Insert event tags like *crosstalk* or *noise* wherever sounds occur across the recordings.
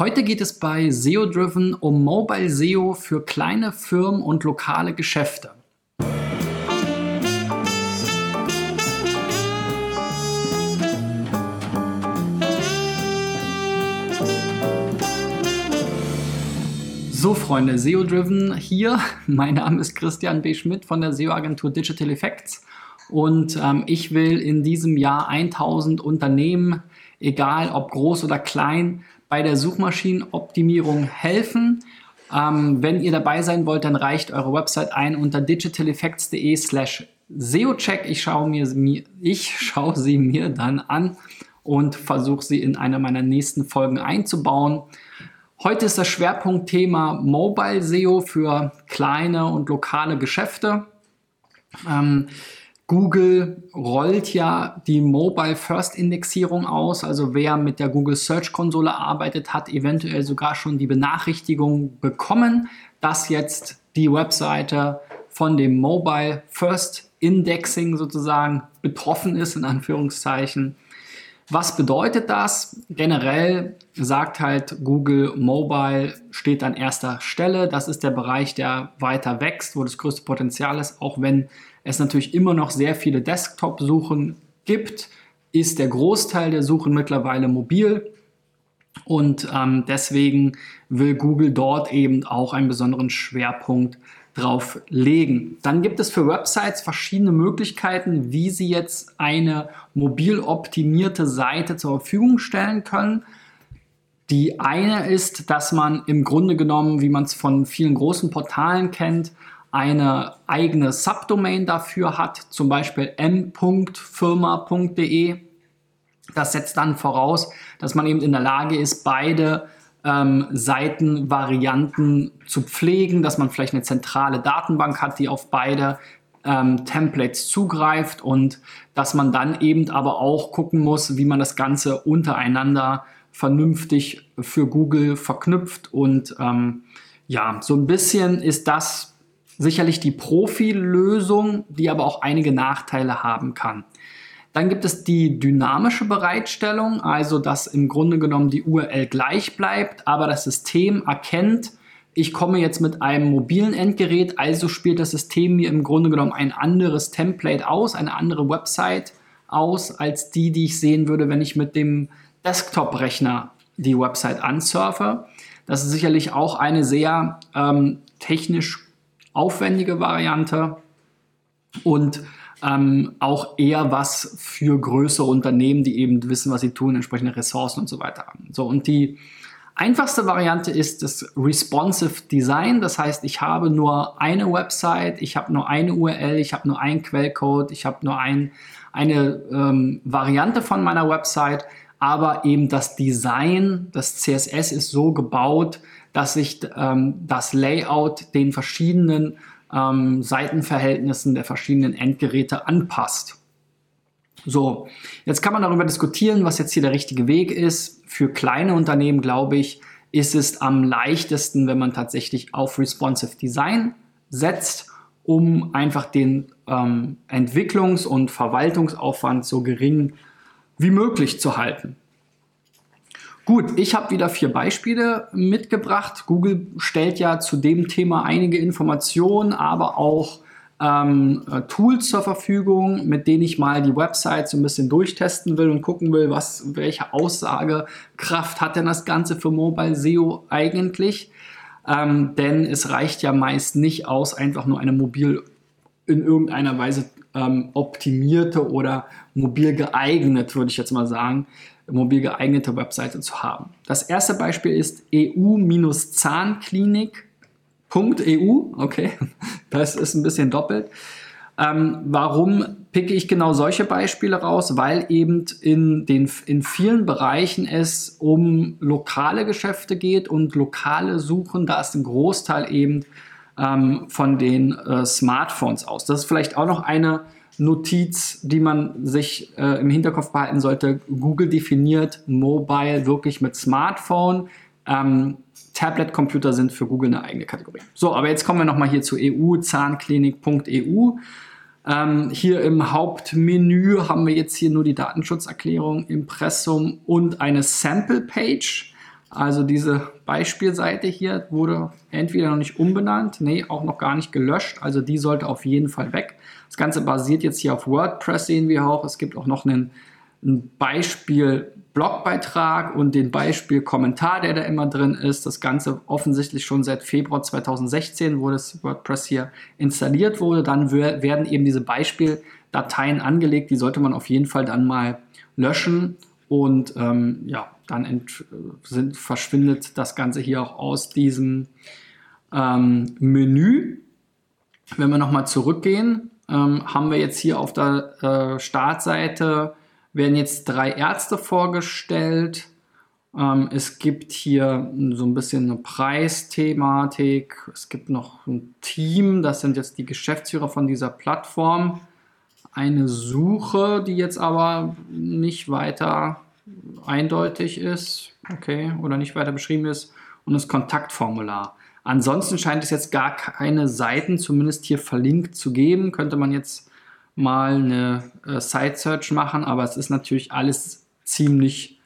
Heute geht es bei SEO Driven um Mobile SEO für kleine Firmen und lokale Geschäfte. So, Freunde, SEO Driven hier. *laughs* Mein Name ist Christian B. Schmidt von der SEO-Agentur Digital Effects und ähm, ich will in diesem Jahr 1000 Unternehmen, egal ob groß oder klein, bei der Suchmaschinenoptimierung helfen. Ähm, wenn ihr dabei sein wollt, dann reicht eure Website ein unter digitaleffects.de slash SEOcheck. Ich schaue, mir, ich schaue sie mir dann an und versuche sie in einer meiner nächsten Folgen einzubauen. Heute ist das Schwerpunktthema Mobile SEO für kleine und lokale Geschäfte. Ähm, Google rollt ja die Mobile First Indexierung aus. Also wer mit der Google Search Konsole arbeitet, hat eventuell sogar schon die Benachrichtigung bekommen, dass jetzt die Webseite von dem Mobile First Indexing sozusagen betroffen ist, in Anführungszeichen. Was bedeutet das? Generell sagt halt Google Mobile steht an erster Stelle. Das ist der Bereich, der weiter wächst, wo das größte Potenzial ist. Auch wenn es natürlich immer noch sehr viele Desktop-Suchen gibt, ist der Großteil der Suchen mittlerweile mobil. Und ähm, deswegen will Google dort eben auch einen besonderen Schwerpunkt drauf legen. Dann gibt es für Websites verschiedene Möglichkeiten, wie sie jetzt eine mobil optimierte Seite zur Verfügung stellen können. Die eine ist, dass man im Grunde genommen, wie man es von vielen großen Portalen kennt, eine eigene Subdomain dafür hat, zum Beispiel m.firma.de. Das setzt dann voraus, dass man eben in der Lage ist, beide ähm, Seitenvarianten zu pflegen, dass man vielleicht eine zentrale Datenbank hat, die auf beide ähm, Templates zugreift und dass man dann eben aber auch gucken muss, wie man das Ganze untereinander vernünftig für Google verknüpft und ähm, ja, so ein bisschen ist das sicherlich die Profilösung, die aber auch einige Nachteile haben kann. Dann gibt es die dynamische Bereitstellung, also dass im Grunde genommen die URL gleich bleibt, aber das System erkennt, ich komme jetzt mit einem mobilen Endgerät, also spielt das System mir im Grunde genommen ein anderes Template aus, eine andere Website aus, als die, die ich sehen würde, wenn ich mit dem Desktop-Rechner die Website ansurfe. Das ist sicherlich auch eine sehr ähm, technisch aufwendige Variante und ähm, auch eher was für größere Unternehmen, die eben wissen, was sie tun, entsprechende Ressourcen und so weiter haben. So, und die einfachste Variante ist das Responsive Design. Das heißt, ich habe nur eine Website, ich habe nur eine URL, ich habe nur einen Quellcode, ich habe nur ein, eine ähm, Variante von meiner Website, aber eben das Design, das CSS ist so gebaut, dass sich ähm, das Layout den verschiedenen ähm, Seitenverhältnissen der verschiedenen Endgeräte anpasst. So, jetzt kann man darüber diskutieren, was jetzt hier der richtige Weg ist. Für kleine Unternehmen, glaube ich, ist es am leichtesten, wenn man tatsächlich auf Responsive Design setzt, um einfach den ähm, Entwicklungs- und Verwaltungsaufwand so gering wie möglich zu halten. Gut, ich habe wieder vier Beispiele mitgebracht. Google stellt ja zu dem Thema einige Informationen, aber auch ähm, äh, Tools zur Verfügung, mit denen ich mal die Website so ein bisschen durchtesten will und gucken will, was, welche Aussagekraft hat denn das Ganze für Mobile SEO eigentlich. Ähm, denn es reicht ja meist nicht aus, einfach nur eine mobil in irgendeiner Weise ähm, optimierte oder mobil geeignet, würde ich jetzt mal sagen, mobil geeignete Webseite zu haben. Das erste Beispiel ist eu-zahnklinik.eu. Okay, *laughs* das ist ein bisschen doppelt. Ähm, warum picke ich genau solche Beispiele raus? Weil eben in, den, in vielen Bereichen es um lokale Geschäfte geht und lokale Suchen, da ist ein Großteil eben ähm, von den äh, Smartphones aus. Das ist vielleicht auch noch eine Notiz, die man sich äh, im Hinterkopf behalten sollte. Google definiert Mobile wirklich mit Smartphone. Ähm, Tablet-Computer sind für Google eine eigene Kategorie. So, aber jetzt kommen wir nochmal hier zu EU, zahnklinik.eu. Ähm, hier im Hauptmenü haben wir jetzt hier nur die Datenschutzerklärung, Impressum und eine Sample-Page. Also diese Beispielseite hier wurde entweder noch nicht umbenannt, nee, auch noch gar nicht gelöscht. Also die sollte auf jeden Fall weg. Das Ganze basiert jetzt hier auf WordPress, sehen wir auch. Es gibt auch noch einen, einen Beispiel-Blogbeitrag und den Beispiel-Kommentar, der da immer drin ist. Das Ganze offensichtlich schon seit Februar 2016, wo das WordPress hier installiert wurde. Dann werden eben diese Beispieldateien angelegt. Die sollte man auf jeden Fall dann mal löschen und ähm, ja, dann sind, verschwindet das Ganze hier auch aus diesem ähm, Menü. Wenn wir nochmal zurückgehen, ähm, haben wir jetzt hier auf der äh, Startseite, werden jetzt drei Ärzte vorgestellt. Ähm, es gibt hier so ein bisschen eine Preisthematik. Es gibt noch ein Team, das sind jetzt die Geschäftsführer von dieser Plattform eine Suche, die jetzt aber nicht weiter eindeutig ist, okay, oder nicht weiter beschrieben ist, und das Kontaktformular. Ansonsten scheint es jetzt gar keine Seiten, zumindest hier verlinkt zu geben. Könnte man jetzt mal eine äh, Site-Search machen, aber es ist natürlich alles ziemlich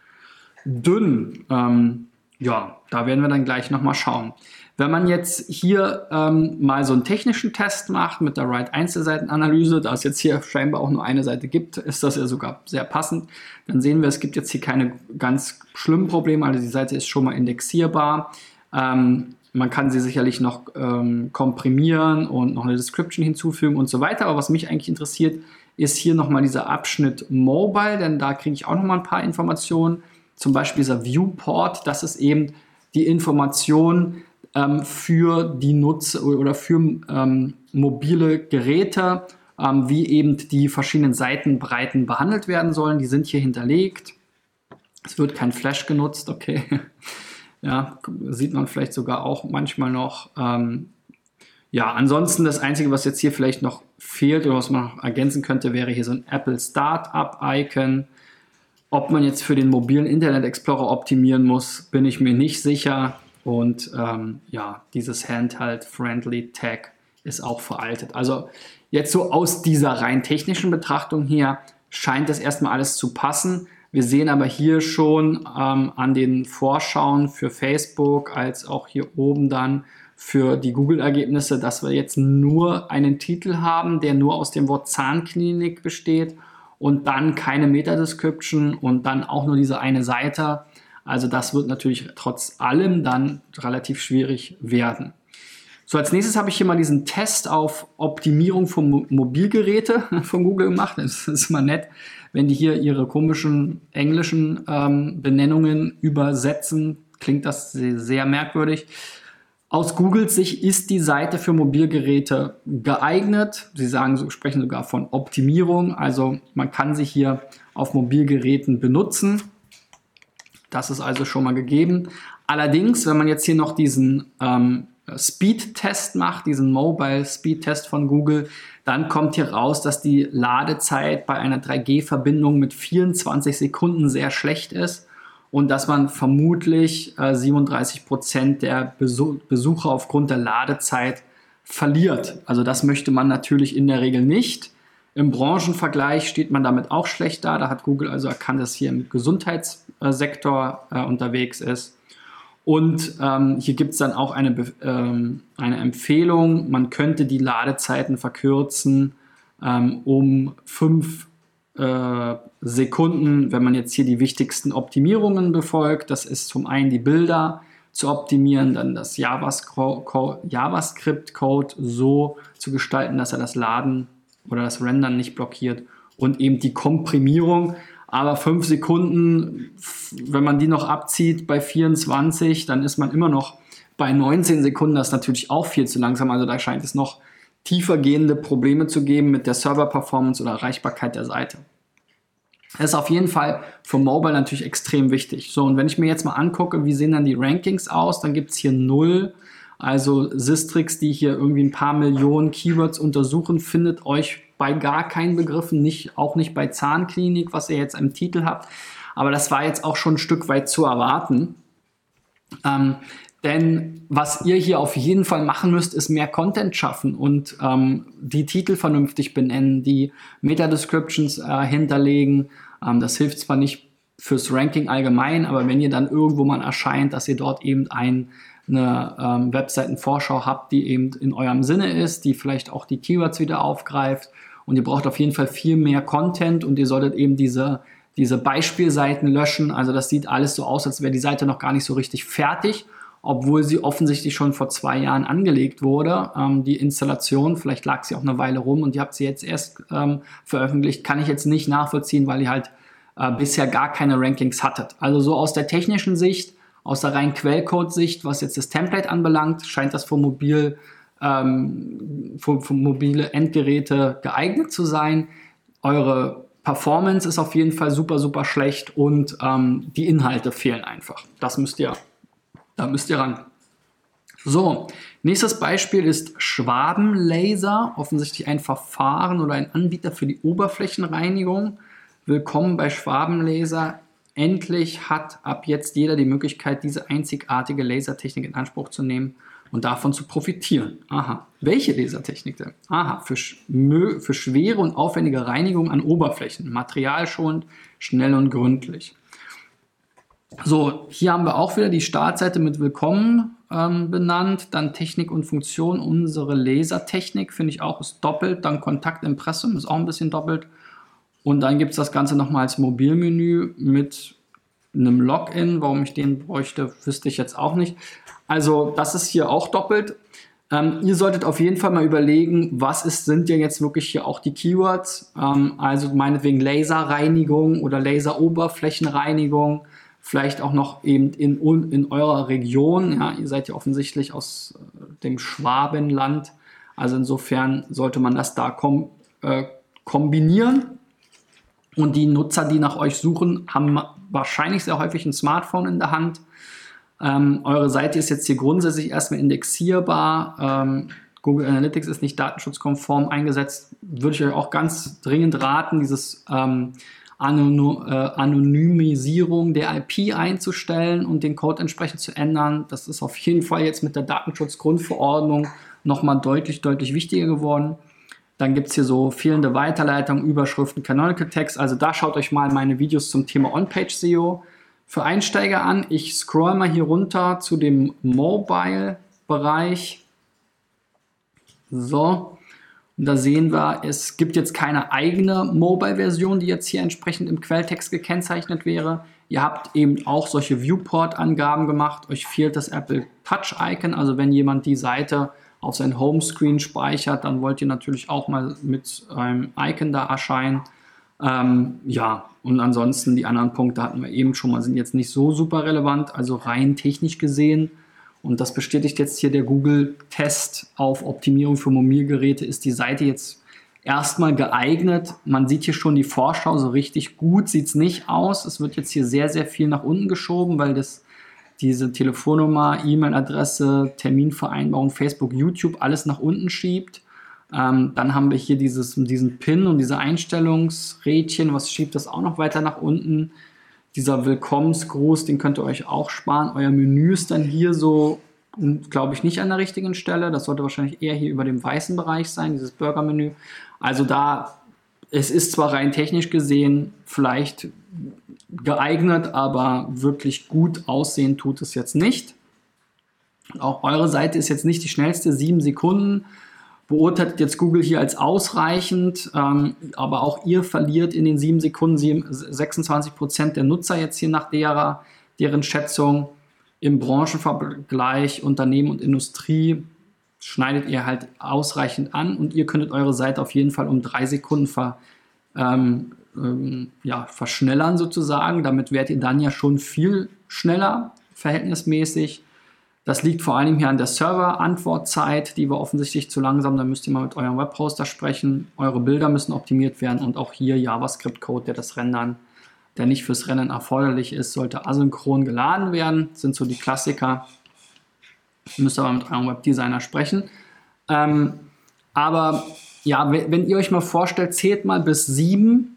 dünn. Ähm, ja, da werden wir dann gleich nochmal schauen. Wenn man jetzt hier ähm, mal so einen technischen Test macht mit der Write-Einzelseitenanalyse, da es jetzt hier scheinbar auch nur eine Seite gibt, ist das ja sogar sehr passend. Dann sehen wir, es gibt jetzt hier keine ganz schlimmen Probleme, also die Seite ist schon mal indexierbar. Ähm, man kann sie sicherlich noch ähm, komprimieren und noch eine Description hinzufügen und so weiter. Aber was mich eigentlich interessiert, ist hier nochmal dieser Abschnitt Mobile, denn da kriege ich auch nochmal ein paar Informationen. Zum Beispiel dieser Viewport, das ist eben die Information, ähm, für die Nutzer oder für ähm, mobile Geräte, ähm, wie eben die verschiedenen Seitenbreiten behandelt werden sollen. Die sind hier hinterlegt. Es wird kein Flash genutzt, okay. *laughs* ja, sieht man vielleicht sogar auch manchmal noch. Ähm, ja, ansonsten das Einzige, was jetzt hier vielleicht noch fehlt oder was man noch ergänzen könnte, wäre hier so ein Apple Startup-Icon. Ob man jetzt für den mobilen Internet Explorer optimieren muss, bin ich mir nicht sicher. Und ähm, ja, dieses Handheld-Friendly Tag ist auch veraltet. Also jetzt so aus dieser rein technischen Betrachtung hier scheint das erstmal alles zu passen. Wir sehen aber hier schon ähm, an den Vorschauen für Facebook als auch hier oben dann für die Google-Ergebnisse, dass wir jetzt nur einen Titel haben, der nur aus dem Wort Zahnklinik besteht und dann keine Meta-Description und dann auch nur diese eine Seite. Also das wird natürlich trotz allem dann relativ schwierig werden. So, als nächstes habe ich hier mal diesen Test auf Optimierung von Mo Mobilgeräte *laughs* von Google gemacht. Das ist immer nett, wenn die hier ihre komischen englischen ähm, Benennungen übersetzen. Klingt das sehr, merkwürdig. Aus Googles Sicht ist die Seite für Mobilgeräte geeignet. Sie sagen, sprechen sogar von Optimierung. Also man kann sie hier auf Mobilgeräten benutzen. Das ist also schon mal gegeben. Allerdings, wenn man jetzt hier noch diesen ähm, Speed-Test macht, diesen Mobile Speed-Test von Google, dann kommt hier raus, dass die Ladezeit bei einer 3G-Verbindung mit 24 Sekunden sehr schlecht ist und dass man vermutlich äh, 37 Prozent der Besuch Besucher aufgrund der Ladezeit verliert. Also das möchte man natürlich in der Regel nicht. Im Branchenvergleich steht man damit auch schlecht da. Da hat Google also erkannt, dass hier im Gesundheitssektor äh, unterwegs ist. Und ähm, hier gibt es dann auch eine, ähm, eine Empfehlung, man könnte die Ladezeiten verkürzen ähm, um fünf äh, Sekunden, wenn man jetzt hier die wichtigsten Optimierungen befolgt. Das ist zum einen die Bilder zu optimieren, dann das JavaScript-Code so zu gestalten, dass er das Laden oder das Rendern nicht blockiert und eben die Komprimierung. Aber fünf Sekunden, wenn man die noch abzieht bei 24, dann ist man immer noch bei 19 Sekunden. Das ist natürlich auch viel zu langsam. Also da scheint es noch tiefer Probleme zu geben mit der Server-Performance oder Erreichbarkeit der Seite. Das ist auf jeden Fall für Mobile natürlich extrem wichtig. So, und wenn ich mir jetzt mal angucke, wie sehen dann die Rankings aus, dann gibt es hier 0 also Sistrix, die hier irgendwie ein paar Millionen Keywords untersuchen, findet euch bei gar keinen Begriffen, nicht, auch nicht bei Zahnklinik, was ihr jetzt im Titel habt. Aber das war jetzt auch schon ein Stück weit zu erwarten. Ähm, denn was ihr hier auf jeden Fall machen müsst, ist mehr Content schaffen und ähm, die Titel vernünftig benennen, die Meta-Descriptions äh, hinterlegen. Ähm, das hilft zwar nicht fürs Ranking allgemein, aber wenn ihr dann irgendwo mal erscheint, dass ihr dort eben ein, eine ähm, Webseitenvorschau habt, die eben in eurem Sinne ist, die vielleicht auch die Keywords wieder aufgreift und ihr braucht auf jeden Fall viel mehr Content und ihr solltet eben diese, diese Beispielseiten löschen. Also das sieht alles so aus, als wäre die Seite noch gar nicht so richtig fertig, obwohl sie offensichtlich schon vor zwei Jahren angelegt wurde. Ähm, die Installation, vielleicht lag sie auch eine Weile rum und ihr habt sie jetzt erst ähm, veröffentlicht, kann ich jetzt nicht nachvollziehen, weil ihr halt äh, bisher gar keine Rankings hattet. Also so aus der technischen Sicht, aus der reinen Quellcode-Sicht, was jetzt das Template anbelangt, scheint das für mobil ähm, für, für mobile Endgeräte geeignet zu sein. Eure Performance ist auf jeden Fall super, super schlecht und ähm, die Inhalte fehlen einfach. Das müsst ihr, da müsst ihr ran. So, nächstes Beispiel ist Schwabenlaser, offensichtlich ein Verfahren oder ein Anbieter für die Oberflächenreinigung. Willkommen bei Schwabenlaser. Endlich hat ab jetzt jeder die Möglichkeit, diese einzigartige Lasertechnik in Anspruch zu nehmen und davon zu profitieren. Aha. Welche Lasertechnik denn? Aha, für, für schwere und aufwendige Reinigung an Oberflächen, materialschonend, schnell und gründlich. So, hier haben wir auch wieder die Startseite mit Willkommen ähm, benannt. Dann Technik und Funktion, unsere Lasertechnik, finde ich auch, ist doppelt. Dann Kontaktimpressum ist auch ein bisschen doppelt. Und dann gibt es das Ganze nochmal als Mobilmenü mit einem Login. Warum ich den bräuchte, wüsste ich jetzt auch nicht. Also das ist hier auch doppelt. Ähm, ihr solltet auf jeden Fall mal überlegen, was ist, sind ja jetzt wirklich hier auch die Keywords. Ähm, also meinetwegen Laserreinigung oder Laseroberflächenreinigung. Vielleicht auch noch eben in, in eurer Region. Ja, ihr seid ja offensichtlich aus äh, dem Schwabenland. Also insofern sollte man das da kom äh, kombinieren. Und die Nutzer, die nach euch suchen, haben wahrscheinlich sehr häufig ein Smartphone in der Hand ähm, eure Seite ist jetzt hier grundsätzlich erstmal indexierbar. Ähm, Google Analytics ist nicht datenschutzkonform eingesetzt. Würde ich euch auch ganz dringend raten, dieses ähm, Anony äh, Anonymisierung der IP einzustellen und den Code entsprechend zu ändern. Das ist auf jeden Fall jetzt mit der Datenschutzgrundverordnung nochmal deutlich, deutlich wichtiger geworden. Dann gibt es hier so fehlende Weiterleitungen, Überschriften, Canonical Text. Also da schaut euch mal meine Videos zum Thema On-Page-SEO für Einsteiger an. Ich scroll mal hier runter zu dem Mobile-Bereich. So, und da sehen wir, es gibt jetzt keine eigene Mobile-Version, die jetzt hier entsprechend im Quelltext gekennzeichnet wäre. Ihr habt eben auch solche Viewport-Angaben gemacht. Euch fehlt das Apple Touch-Icon. Also wenn jemand die Seite auf sein Homescreen speichert, dann wollt ihr natürlich auch mal mit einem Icon da erscheinen. Ähm, ja, und ansonsten die anderen Punkte hatten wir eben schon mal, sind jetzt nicht so super relevant, also rein technisch gesehen. Und das bestätigt jetzt hier der Google-Test auf Optimierung für Mobilgeräte. Ist die Seite jetzt erstmal geeignet? Man sieht hier schon die Vorschau, so richtig gut sieht es nicht aus. Es wird jetzt hier sehr, sehr viel nach unten geschoben, weil das diese Telefonnummer, E-Mail-Adresse, Terminvereinbarung, Facebook, YouTube alles nach unten schiebt. Ähm, dann haben wir hier dieses, diesen Pin und diese Einstellungsrädchen, was schiebt das auch noch weiter nach unten. Dieser Willkommensgruß, den könnt ihr euch auch sparen. Euer Menü ist dann hier so, glaube ich, nicht an der richtigen Stelle. Das sollte wahrscheinlich eher hier über dem weißen Bereich sein, dieses Burger-Menü. Also da, es ist zwar rein technisch gesehen vielleicht geeignet, aber wirklich gut aussehen tut es jetzt nicht. Auch eure Seite ist jetzt nicht die schnellste, sieben Sekunden beurteilt jetzt Google hier als ausreichend, ähm, aber auch ihr verliert in den sieben Sekunden 26 Prozent der Nutzer jetzt hier nach derer, deren Schätzung. Im Branchenvergleich Unternehmen und Industrie schneidet ihr halt ausreichend an und ihr könntet eure Seite auf jeden Fall um drei Sekunden ver, ähm, ähm, ja, verschnellern sozusagen. Damit werdet ihr dann ja schon viel schneller verhältnismäßig. Das liegt vor allem hier an der Server-Antwortzeit, die war offensichtlich zu langsam. Da müsst ihr mal mit eurem Webhoster sprechen. Eure Bilder müssen optimiert werden und auch hier JavaScript-Code, der das Rendern, der nicht fürs Rennen erforderlich ist, sollte asynchron geladen werden. Das sind so die Klassiker. Müsst aber mit eurem Webdesigner sprechen. Ähm, aber ja, wenn ihr euch mal vorstellt, zählt mal bis sieben.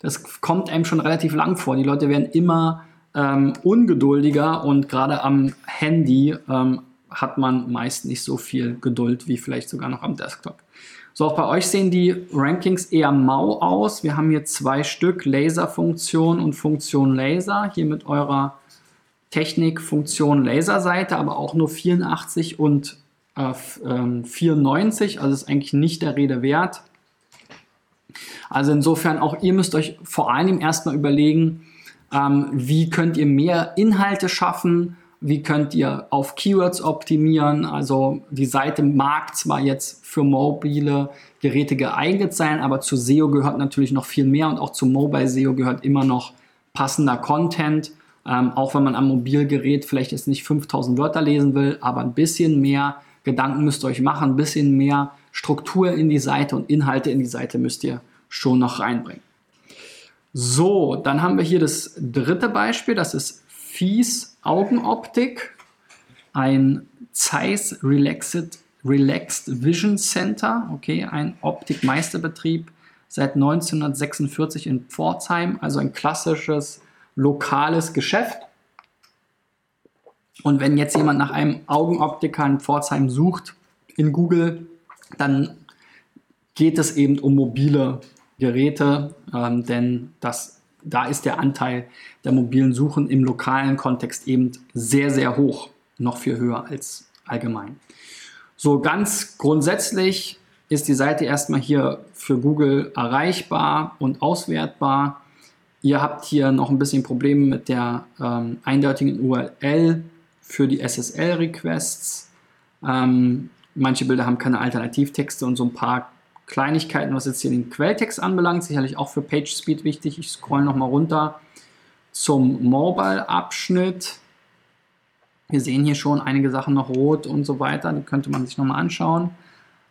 Das kommt einem schon relativ lang vor. Die Leute werden immer ähm, ungeduldiger und gerade am Handy ähm, hat man meist nicht so viel Geduld wie vielleicht sogar noch am Desktop. So, auch bei euch sehen die Rankings eher mau aus. Wir haben hier zwei Stück, Laserfunktion und Funktion Laser, hier mit eurer Technik Funktion Laserseite, aber auch nur 84 und äh, 94, ähm, also ist eigentlich nicht der Rede wert. Also insofern auch ihr müsst euch vor allem erstmal überlegen, ähm, wie könnt ihr mehr Inhalte schaffen, wie könnt ihr auf Keywords optimieren. Also die Seite mag zwar jetzt für mobile Geräte geeignet sein, aber zu SEO gehört natürlich noch viel mehr und auch zu Mobile SEO gehört immer noch passender Content. Ähm, auch wenn man am Mobilgerät vielleicht jetzt nicht 5000 Wörter lesen will, aber ein bisschen mehr Gedanken müsst ihr euch machen, ein bisschen mehr Struktur in die Seite und Inhalte in die Seite müsst ihr schon noch reinbringen. So, dann haben wir hier das dritte Beispiel, das ist Fies Augenoptik, ein Zeiss Relaxed, Relaxed Vision Center, okay, ein Optikmeisterbetrieb seit 1946 in Pforzheim, also ein klassisches lokales Geschäft. Und wenn jetzt jemand nach einem Augenoptiker in Pforzheim sucht in Google, dann geht es eben um mobile Geräte, ähm, denn das, da ist der Anteil der mobilen Suchen im lokalen Kontext eben sehr, sehr hoch, noch viel höher als allgemein. So ganz grundsätzlich ist die Seite erstmal hier für Google erreichbar und auswertbar. Ihr habt hier noch ein bisschen Probleme mit der ähm, eindeutigen URL für die SSL-Requests. Ähm, manche Bilder haben keine Alternativtexte und so ein paar Kleinigkeiten, was jetzt hier den Quelltext anbelangt, sicherlich auch für PageSpeed wichtig. Ich scroll nochmal runter zum Mobile-Abschnitt. Wir sehen hier schon einige Sachen noch rot und so weiter, die könnte man sich nochmal anschauen.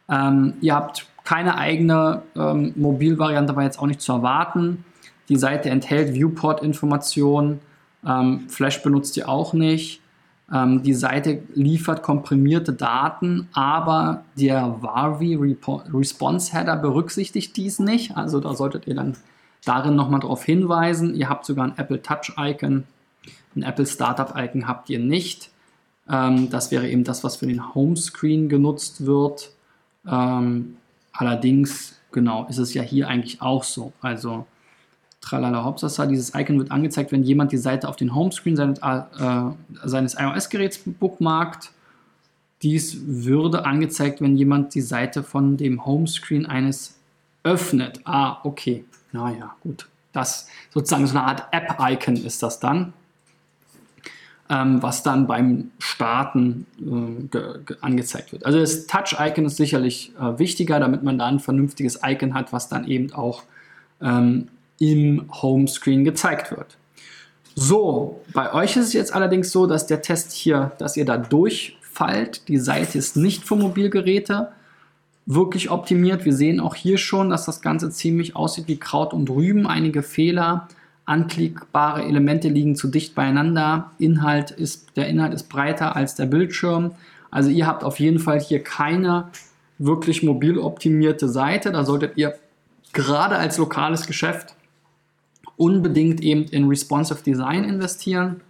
Ähm, ihr habt keine eigene ähm, Mobilvariante, war jetzt auch nicht zu erwarten. Die Seite enthält Viewport-Informationen. Ähm, Flash benutzt ihr auch nicht. Ähm, die Seite liefert komprimierte Daten, aber der Varvi Response Header berücksichtigt dies nicht. Also da solltet ihr dann darin nochmal darauf hinweisen. Ihr habt sogar ein Apple Touch Icon, ein Apple Startup Icon habt ihr nicht. Ähm, das wäre eben das, was für den Homescreen genutzt wird. Ähm, allerdings, genau, ist es ja hier eigentlich auch so. Also Tralala Hopsasa. Dieses Icon wird angezeigt, wenn jemand die Seite auf den Homescreen seines, äh, seines iOS-Geräts bookmarkt. Dies würde angezeigt, wenn jemand die Seite von dem Homescreen eines öffnet. Ah, okay. Naja, gut. Das sozusagen so eine Art App-Icon ist das dann, ähm, was dann beim Starten äh, angezeigt wird. Also das Touch-Icon ist sicherlich äh, wichtiger, damit man da ein vernünftiges Icon hat, was dann eben auch ähm, im Homescreen gezeigt wird. So, bei euch ist es jetzt allerdings so, dass der Test hier, dass ihr da durchfallt. Die Seite ist nicht für Mobilgeräte wirklich optimiert. Wir sehen auch hier schon, dass das Ganze ziemlich aussieht wie Kraut und Rüben. Einige Fehler, anklickbare Elemente liegen zu dicht beieinander. Inhalt ist, der Inhalt ist breiter als der Bildschirm. Also ihr habt auf jeden Fall hier keine wirklich mobil optimierte Seite. Da solltet ihr gerade als lokales Geschäft unbedingt eben in Responsive Design investieren.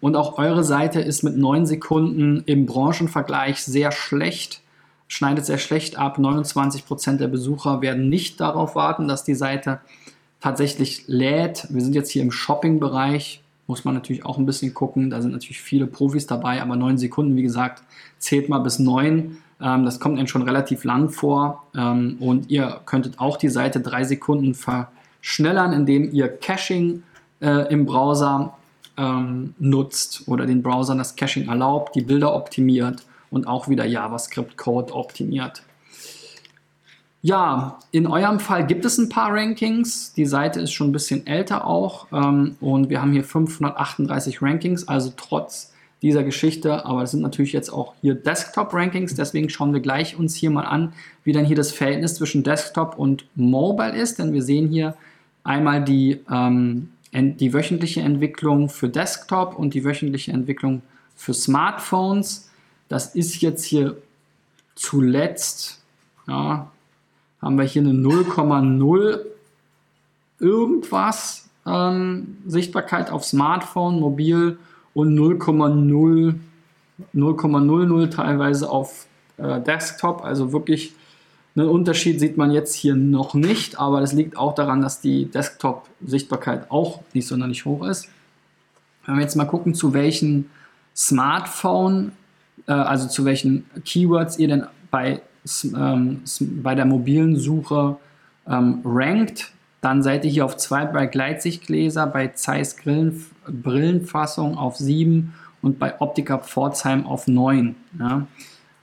Und auch eure Seite ist mit 9 Sekunden im Branchenvergleich sehr schlecht, schneidet sehr schlecht ab. 29% der Besucher werden nicht darauf warten, dass die Seite tatsächlich lädt. Wir sind jetzt hier im Shopping-Bereich, muss man natürlich auch ein bisschen gucken. Da sind natürlich viele Profis dabei, aber 9 Sekunden, wie gesagt, zählt mal bis 9. Ähm, das kommt einem schon relativ lang vor. Ähm, und ihr könntet auch die Seite 3 Sekunden ver schneller, indem ihr Caching äh, im Browser ähm, nutzt oder den Browsern das Caching erlaubt, die Bilder optimiert und auch wieder JavaScript-Code optimiert. Ja, in eurem Fall gibt es ein paar Rankings. Die Seite ist schon ein bisschen älter auch ähm, und wir haben hier 538 Rankings, also trotz dieser Geschichte, aber es sind natürlich jetzt auch hier Desktop-Rankings, deswegen schauen wir gleich uns hier mal an, wie dann hier das Verhältnis zwischen Desktop und Mobile ist, denn wir sehen hier, einmal die, ähm, die wöchentliche Entwicklung für Desktop und die wöchentliche Entwicklung für Smartphones. Das ist jetzt hier zuletzt, ja, haben wir hier eine 0,0 irgendwas ähm, Sichtbarkeit auf Smartphone, mobil und 0,0 0,00 teilweise auf äh, Desktop, also wirklich Einen Unterschied sieht man jetzt hier noch nicht, aber das liegt auch daran, dass die Desktop-Sichtbarkeit auch nicht sonderlich hoch ist. Wenn wir jetzt mal gucken, zu welchen Smartphone, äh, also zu welchen Keywords ihr denn bei, ähm, bei der mobilen Suche ähm, rankt, dann seid ihr hier auf 2 bei Gleitsichtgläser, bei Zeiss Brillen, Brillenfassung auf 7 und bei Optika Pforzheim auf 9. Ja.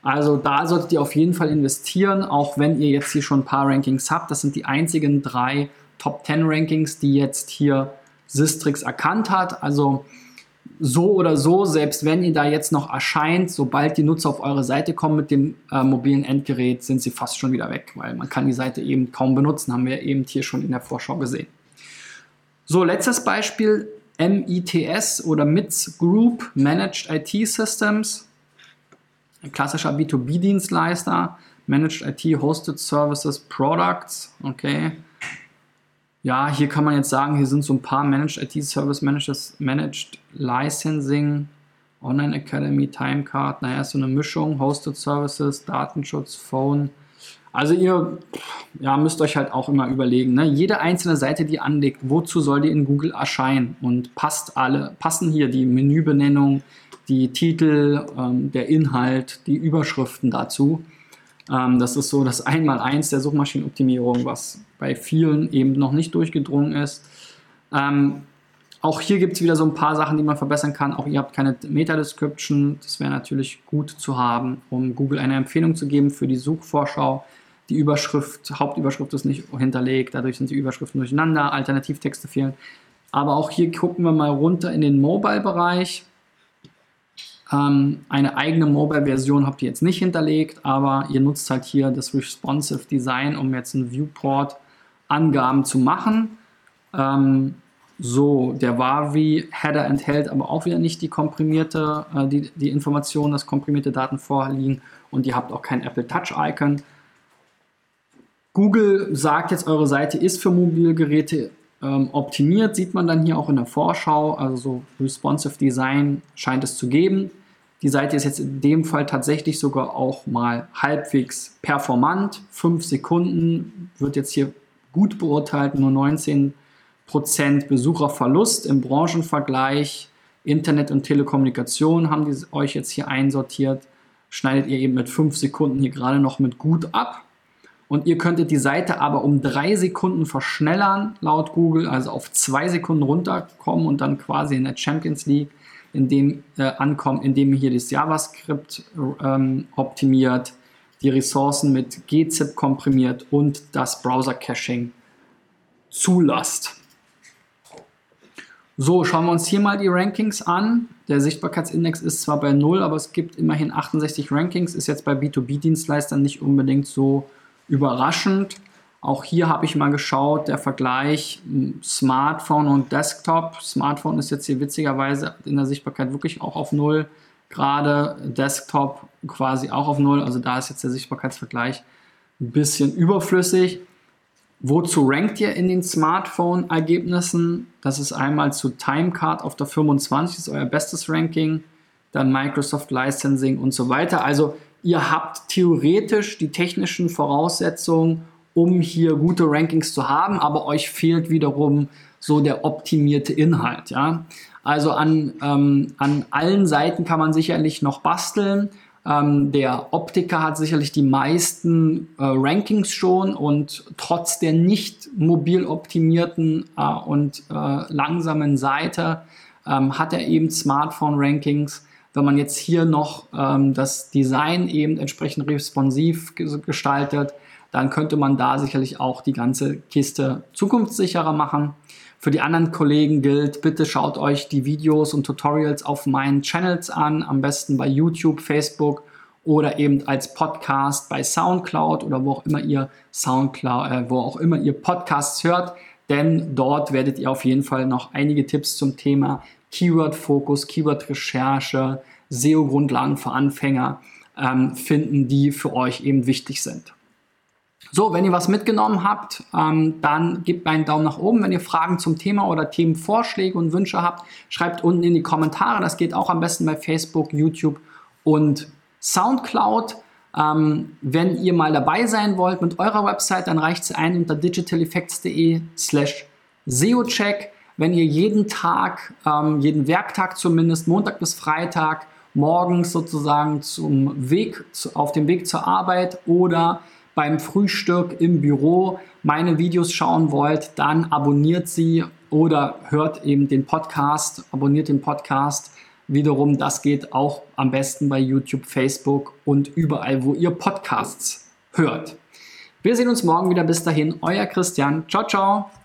Also da solltet ihr auf jeden Fall investieren, auch wenn ihr jetzt hier schon ein paar Rankings habt. Das sind die einzigen drei Top 10 Rankings, die jetzt hier Sistrix erkannt hat. Also so oder so, selbst wenn ihr da jetzt noch erscheint, sobald die Nutzer auf eure Seite kommen mit dem äh, mobilen Endgerät, sind sie fast schon wieder weg, weil man kann die Seite eben kaum benutzen, haben wir eben hier schon in der Vorschau gesehen. So, letztes Beispiel, MITS oder MITS Group, Managed IT Systems, klassischer B2B-Dienstleister, Managed IT Hosted Services Products, okay, ja, hier kann man jetzt sagen, hier sind so ein paar Managed IT Service Managers, Managed Licensing, Online Academy, Timecard, naja, ist so eine Mischung, Hosted Services, Datenschutz, Phone. Also ihr ja, müsst euch halt auch immer überlegen, ne? jede einzelne Seite, die anlegt, wozu soll die in Google erscheinen? Und passt alle, passen hier die Menübenennung, die Titel, ähm, der Inhalt, die Überschriften dazu? Ähm, das ist so das Einmaleins der Suchmaschinenoptimierung, was bei vielen eben noch nicht durchgedrungen ist. Ähm, auch hier gibt es wieder so ein paar Sachen, die man verbessern kann. Auch ihr habt keine Meta-Description. Das wäre natürlich gut zu haben, um Google eine Empfehlung zu geben für die Suchvorschau. Die Überschrift, Hauptüberschrift ist nicht hinterlegt, dadurch sind die Überschriften durcheinander, Alternativtexte fehlen. Aber auch hier gucken wir mal runter in den Mobile-Bereich. Ähm, eine eigene Mobile-Version habt ihr jetzt nicht hinterlegt, aber ihr nutzt halt hier das Responsive Design, um jetzt ein Viewport-Angaben zu machen. Ähm, so, der Wavi-Header enthält aber auch wieder nicht die komprimierte, äh, die, die Information, dass komprimierte Daten vorliegen und ihr habt auch kein Apple Touch-Icon. Google sagt jetzt, eure Seite ist für Mobilgeräte ähm, optimiert, sieht man dann hier auch in der Vorschau, also so responsive Design scheint es zu geben. Die Seite ist jetzt in dem Fall tatsächlich sogar auch mal halbwegs performant. 5 Sekunden wird jetzt hier gut beurteilt, nur 19% Besucherverlust im Branchenvergleich. Internet und Telekommunikation haben die euch jetzt hier einsortiert. Schneidet ihr eben mit 5 Sekunden hier gerade noch mit gut ab. Und ihr könntet die Seite aber um drei Sekunden verschnellern, laut Google, also auf zwei Sekunden runterkommen und dann quasi in der Champions League in dem, äh, ankommen, indem ihr hier das JavaScript ähm, optimiert, die Ressourcen mit gzip komprimiert und das Browser-Caching zulasst. So, schauen wir uns hier mal die Rankings an. Der Sichtbarkeitsindex ist zwar bei 0, aber es gibt immerhin 68 Rankings, ist jetzt bei B2B-Dienstleistern nicht unbedingt so überraschend. Auch hier habe ich mal geschaut, der Vergleich Smartphone und Desktop. Smartphone ist jetzt hier witzigerweise in der Sichtbarkeit wirklich auch auf Null. Gerade Desktop quasi auch auf Null. Also da ist jetzt der Sichtbarkeitsvergleich ein bisschen überflüssig. Wozu rankt ihr in den Smartphone-Ergebnissen? Das ist einmal zu Timecard auf der 25, ist euer bestes Ranking, dann Microsoft Licensing und so weiter. Also ihr habt theoretisch die technischen Voraussetzungen, um hier gute Rankings zu haben, aber euch fehlt wiederum so der optimierte Inhalt. Ja? Also an, ähm, an allen Seiten kann man sicherlich noch basteln. Ähm, der Optiker hat sicherlich die meisten äh, Rankings schon und trotz der nicht mobil optimierten äh, und äh, langsamen Seite ähm, hat er eben Smartphone-Rankings. Wenn man jetzt hier noch ähm, das Design eben entsprechend responsiv gestaltet, dann könnte man da sicherlich auch die ganze Kiste zukunftssicherer machen. Für die anderen Kollegen gilt, bitte schaut euch die Videos und Tutorials auf meinen Channels an, am besten bei YouTube, Facebook oder eben als Podcast bei SoundCloud oder wo auch immer ihr SoundCloud, äh, wo auch immer ihr Podcasts hört, denn dort werdet ihr auf jeden Fall noch einige Tipps zum Thema Keyword-Fokus, Keyword-Recherche, SEO-Grundlagen für Anfänger ähm, finden, die für euch eben wichtig sind. So, wenn ihr was mitgenommen habt, ähm, dann gebt einen Daumen nach oben. Wenn ihr Fragen zum Thema oder Themenvorschläge und Wünsche habt, schreibt unten in die Kommentare. Das geht auch am besten bei Facebook, YouTube und SoundCloud. Ähm, wenn ihr mal dabei sein wollt mit eurer Website, dann reicht es ein unter digitaleffects.de slash SEOcheck. Wenn ihr jeden Tag, ähm, jeden Werktag zumindest, Montag bis Freitag, morgens sozusagen zum Weg, zu, auf dem Weg zur Arbeit oder beim Frühstück im Büro meine Videos schauen wollt, dann abonniert sie oder hört eben den Podcast, abonniert den Podcast. Wiederum, das geht auch am besten bei YouTube, Facebook und überall, wo ihr Podcasts hört. Wir sehen uns morgen wieder. Bis dahin, euer Christian. Ciao, ciao.